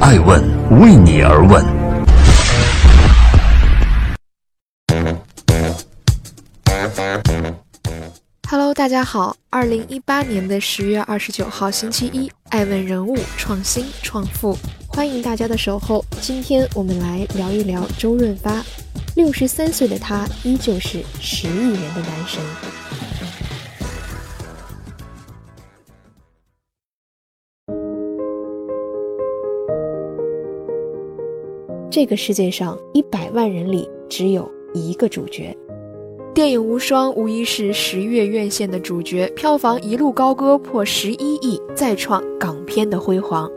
爱问为你而问。Hello，大家好，二零一八年的十月二十九号星期一，爱问人物创新创富，欢迎大家的守候。今天我们来聊一聊周润发。六十三岁的他，依旧是十亿人的男神。这个世界上一百万人里只有一个主角。电影《无双》无疑是十月院线的主角，票房一路高歌破十一亿，再创港片的辉煌。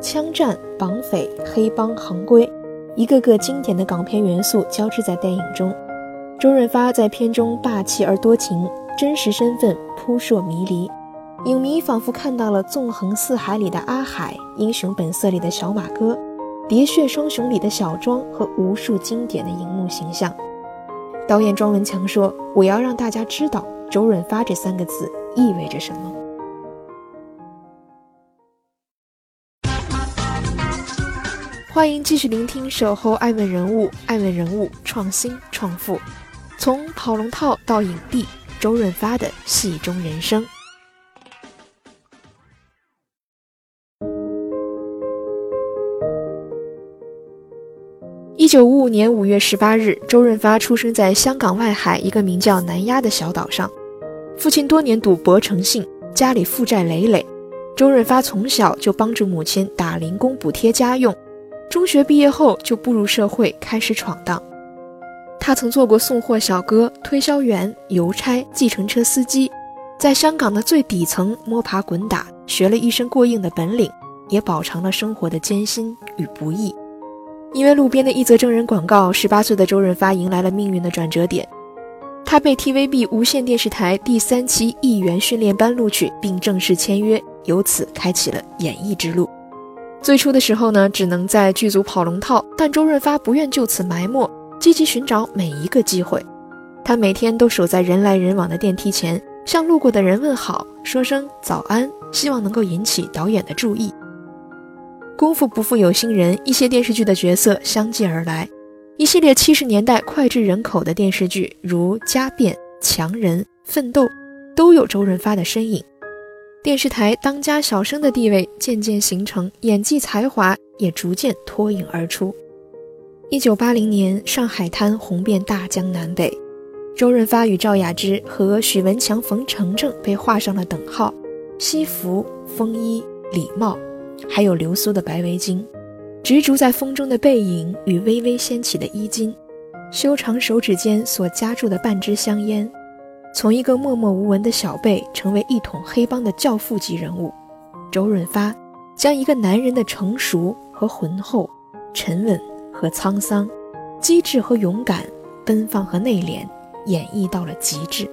枪战、绑匪、黑帮、行规。一个个经典的港片元素交织在电影中，周润发在片中霸气而多情，真实身份扑朔迷离，影迷仿佛看到了《纵横四海》里的阿海，《英雄本色》里的小马哥，《喋血双雄》里的小庄和无数经典的荧幕形象。导演庄文强说：“我要让大家知道周润发这三个字意味着什么。”欢迎继续聆听《守候爱问人物》，爱问人物创新创富，从跑龙套到影帝，周润发的戏中人生。一九五五年五月十八日，周润发出生在香港外海一个名叫南丫的小岛上。父亲多年赌博成性，家里负债累累。周润发从小就帮助母亲打零工补贴家用。中学毕业后就步入社会，开始闯荡。他曾做过送货小哥、推销员、邮差、计程车司机，在香港的最底层摸爬滚打，学了一身过硬的本领，也饱尝了生活的艰辛与不易。因为路边的一则征人广告，十八岁的周润发迎来了命运的转折点。他被 TVB 无线电视台第三期艺员训练班录取，并正式签约，由此开启了演艺之路。最初的时候呢，只能在剧组跑龙套，但周润发不愿就此埋没，积极寻找每一个机会。他每天都守在人来人往的电梯前，向路过的人问好，说声早安，希望能够引起导演的注意。功夫不负有心人，一些电视剧的角色相继而来，一系列七十年代脍炙人口的电视剧，如《家变》《强人》《奋斗》，都有周润发的身影。电视台当家小生的地位渐渐形成，演技才华也逐渐脱颖而出。一九八零年，《上海滩》红遍大江南北，周润发与赵雅芝和许文强、冯程程被画上了等号。西服、风衣、礼帽，还有流苏的白围巾，执着在风中的背影与微微掀起的衣襟，修长手指间所夹住的半支香烟。从一个默默无闻的小辈，成为一统黑帮的教父级人物，周润发将一个男人的成熟和浑厚、沉稳和沧桑、机智和勇敢、奔放和内敛演绎到了极致。《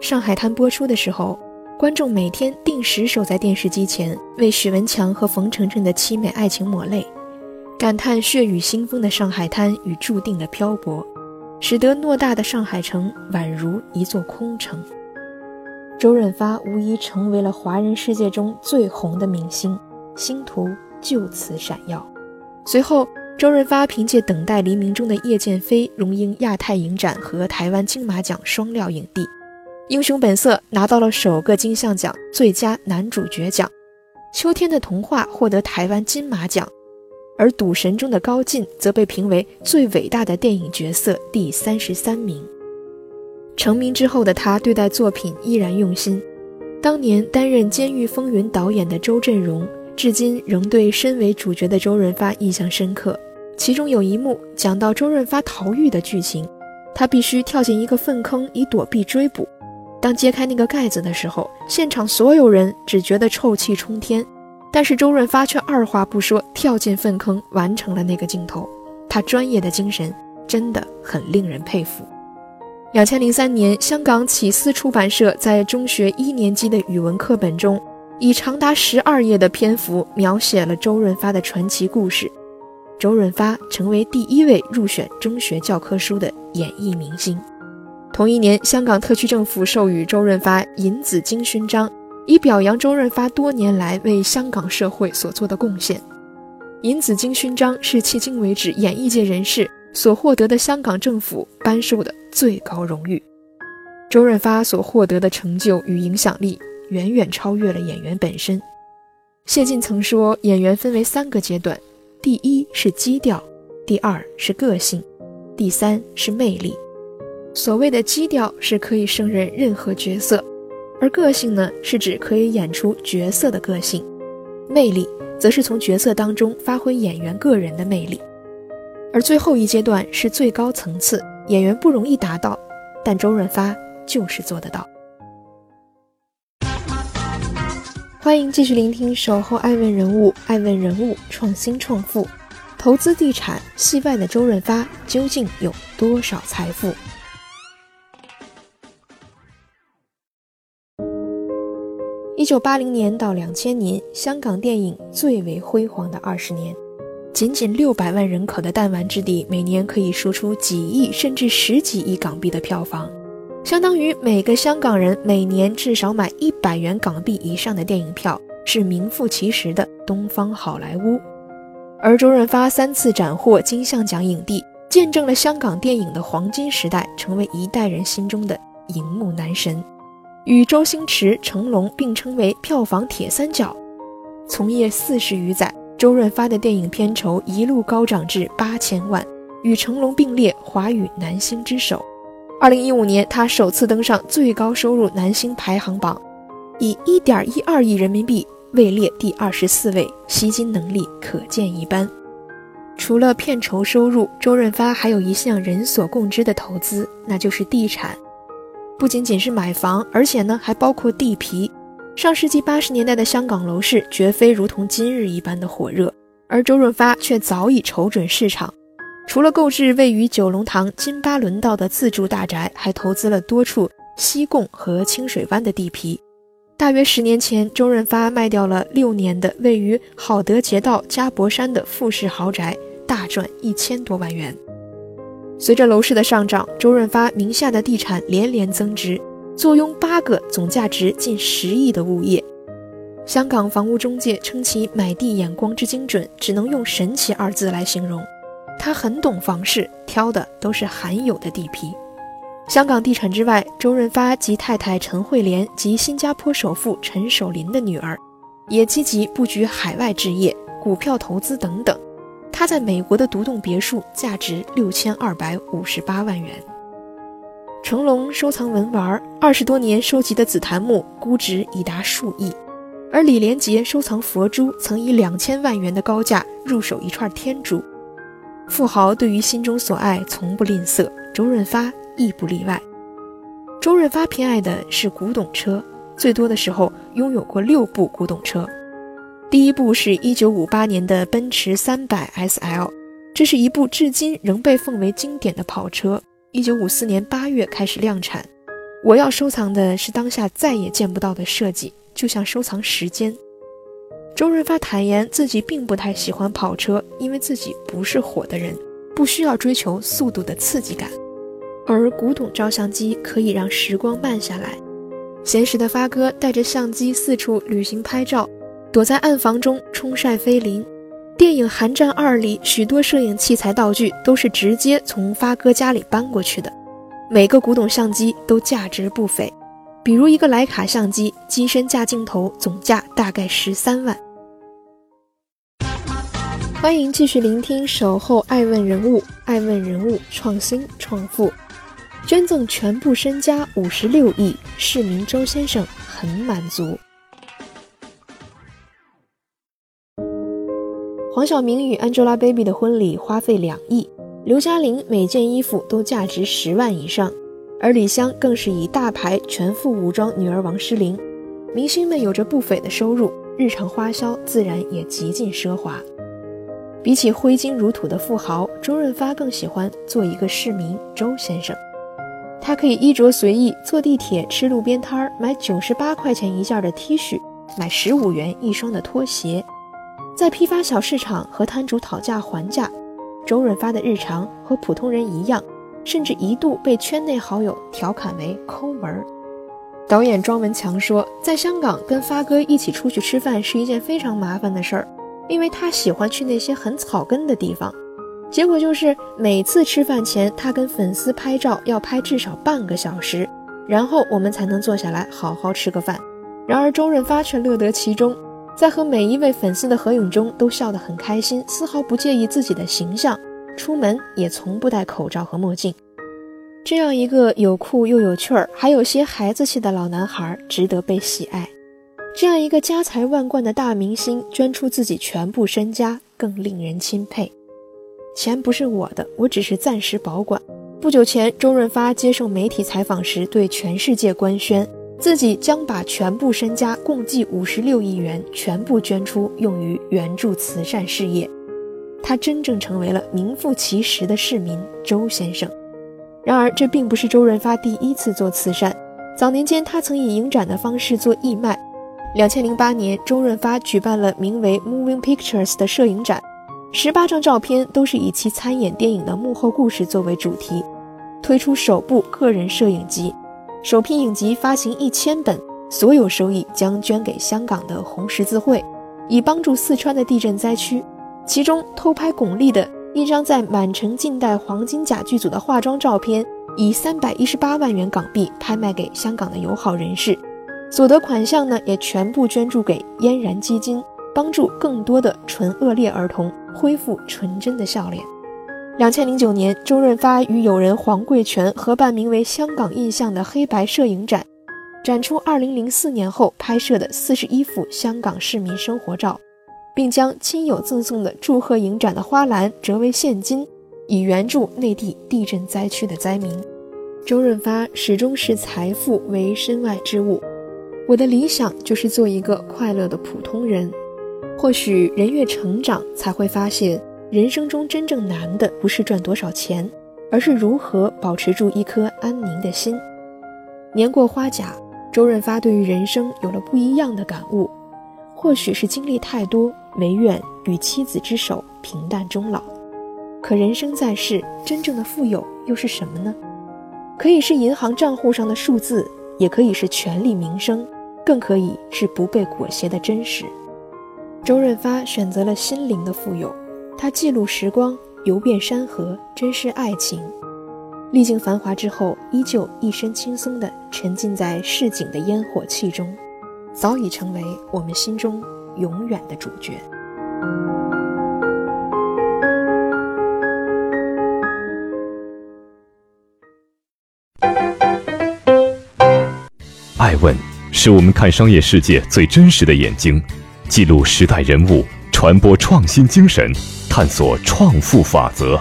上海滩》播出的时候，观众每天定时守在电视机前，为许文强和冯程程的凄美爱情抹泪，感叹血雨腥风的上海滩与注定的漂泊。使得偌大的上海城宛如一座空城。周润发无疑成为了华人世界中最红的明星，星途就此闪耀。随后，周润发凭借《等待黎明》中的叶剑飞荣膺亚太影展和台湾金马奖双料影帝，《英雄本色》拿到了首个金像奖最佳男主角奖，《秋天的童话》获得台湾金马奖。而《赌神》中的高进则被评为最伟大的电影角色第三十三名。成名之后的他对待作品依然用心。当年担任《监狱风云》导演的周振荣，至今仍对身为主角的周润发印象深刻。其中有一幕讲到周润发逃狱的剧情，他必须跳进一个粪坑以躲避追捕。当揭开那个盖子的时候，现场所有人只觉得臭气冲天。但是周润发却二话不说，跳进粪坑，完成了那个镜头。他专业的精神真的很令人佩服。两千零三年，香港启思出版社在中学一年级的语文课本中，以长达十二页的篇幅描写了周润发的传奇故事。周润发成为第一位入选中学教科书的演艺明星。同一年，香港特区政府授予周润发银紫荆勋章。以表扬周润发多年来为香港社会所做的贡献。银紫荆勋章是迄今为止演艺界人士所获得的香港政府颁授的最高荣誉。周润发所获得的成就与影响力远远超越了演员本身。谢晋曾说，演员分为三个阶段：第一是基调，第二是个性，第三是魅力。所谓的基调是可以胜任任何角色，而个性呢，是指可以演出角色的个性；魅力则是从角色当中发挥演员个人的魅力。而最后一阶段是最高层次，演员不容易达到，但周润发。就是做得到。欢迎继续聆听《守候爱问人物》，爱问人物创新创富，投资地产，戏外的周润发究竟有多少财富？九八零年到两千年，香港电影最为辉煌的二十年，仅仅六百万人口的弹丸之地，每年可以输出几亿甚至十几亿港币的票房。相当于每个香港人每年至少买一百元港币以上的电影票，是名副其实的东方好莱坞。而周润发三次斩获金像奖影帝，见证了香港电影的黄金时代，成为一代人心中的荧幕男神，与周星驰、成龙并称为票房铁三角。从业四十余载，周润发的电影片酬一路高涨至八千万，与成龙并列华语男星之首。二零一五年，他首次登上最高收入男星排行榜，以一点一二亿人民币位列第二十四位，吸金能力可见一斑。除了片酬收入，周润发还有一项人所共知的投资，那就是地产。不仅仅是买房，而且呢还包括地皮。上世纪八十年代的香港楼市绝非如同今日一般的火热，而周润发却早已瞅准市场。除了购置位于九龙塘金巴伦道的自住大宅，还投资了多处西贡和清水湾的地皮。大约十年前，周润发卖掉了六年的位于好德街道嘉柏山的复式豪宅，大赚一千多万元。随着楼市的上涨，周润发名下的地产连连增值，坐拥八个总价值近十亿的物业。香港房屋中介称其买地眼光之精准，只能用神奇二字来形容。他很懂房市，挑的都是罕有的地皮。香港地产之外，周润发及太太陈慧莲及新加坡首富陈守林的女儿，也积极布局海外置业、股票投资等等。他在美国的独栋别墅价值六千二百五十八万元。成龙收藏文玩，二十多年收集的紫檀木估值已达数亿，而李连杰收藏佛珠，曾以两千万元的高价入手一串天珠。富豪对于心中所爱从不吝啬，周润发亦不例外。周润发偏爱的是古董车，最多的时候拥有过六部古董车。第一部是一九五八年的奔驰三百 SL，这是一部至今仍被奉为经典的跑车。一九五四年八月开始量产。我要收藏的是当下再也见不到的设计，就像收藏时间。周润发坦言自己并不太喜欢跑车，因为自己不是火的人，不需要追求速度的刺激感。而古董照相机可以让时光慢下来。闲时的发哥带着相机四处旅行拍照，躲在暗房中冲晒菲林。电影《寒战二》里许多摄影器材道具都是直接从发哥家里搬过去的，每个古董相机都价值不菲，比如一个徕卡相机，机身架镜头总价大概十三万。欢迎继续聆听《守候爱问人物》，爱问人物创新创富，捐赠全部身家五十六亿，市民周先生很满足。黄晓明与 Angelababy 的婚礼花费两亿，刘嘉玲每件衣服都价值十万以上，而李湘更是以大牌全副武装女儿王诗龄。明星们有着不菲的收入，日常花销自然也极尽奢华。比起挥金如土的富豪，周润发更喜欢做一个市民周先生。他可以衣着随意，坐地铁、吃路边摊儿，买九十八块钱一件的 T 恤，买十五元一双的拖鞋，在批发小市场和摊主讨价还价。周润发的日常和普通人一样，甚至一度被圈内好友调侃为抠门儿。导演庄文强说，在香港跟发哥一起出去吃饭是一件非常麻烦的事儿。因为他喜欢去那些很草根的地方。结果就是每次吃饭前，他跟粉丝拍照要拍至少半个小时，然后我们才能坐下来好好吃个饭。然而周润发却乐得其中，在和每一位粉丝的合影中都笑得很开心，丝毫不介意自己的形象，出门也从不戴口罩和墨镜。这样一个有酷又有趣儿，还有些孩子气的老男孩，值得被喜爱。这样一个家财万贯的大明星，捐出自己全部身家，更令人钦佩。钱不是我的，我只是暂时保管。不久前，周润发接受媒体采访时，对全世界官宣，自己将把全部身家共计五十六亿元全部捐出，用于援助慈善事业。他真正成为了名副其实的市民周先生。然而，这并不是周润发第一次做慈善。早年间，他曾以影展的方式做义卖。两千零八年，周润发举办了名为《Moving Pictures》的摄影展。十八张照片都是以其参演电影的幕后故事作为主题，推出首部个人摄影集，首批影集发行一千本，所有收益将捐给香港的红十字会，以帮助四川的地震灾区。其中偷拍巩俐的一张在满城尽带黄金甲剧组的化妆照片，以三百一十八万元港币拍卖给香港的友好人士，所得款项呢也全部捐助给嫣然基金。帮助更多的纯恶劣儿童恢复纯真的笑脸。两千零九年，周润发与友人黄贵泉合办名为《香港印象》的黑白摄影展，展出二零零四年后拍摄的四十一幅香港市民生活照，并将亲友赠送的祝贺影展的花篮折为现金，以援助内地地震灾区的灾民。周润发始终视财富为身外之物，我的理想就是做一个快乐的普通人。或许人越成长，才会发现，人生中真正难的不是赚多少钱，而是如何保持住一颗安宁的心。年过花甲，周润发对于人生有了不一样的感悟。或许是经历太多，没愿与妻子之手平淡终老。可人生在世，真正的富有又是什么呢？可以是银行账户上的数字，也可以是权力名声，更可以是不被裹挟的真实。周润发选择了心灵的富有，他记录时光，游遍山河，珍视爱情。历经繁华之后，依旧一身轻松地沉浸在市井的烟火气中，早已成为我们心中永远的主角。爱问是我们看商业世界最真实的眼睛。记录时代人物，传播创新精神，探索创富法则。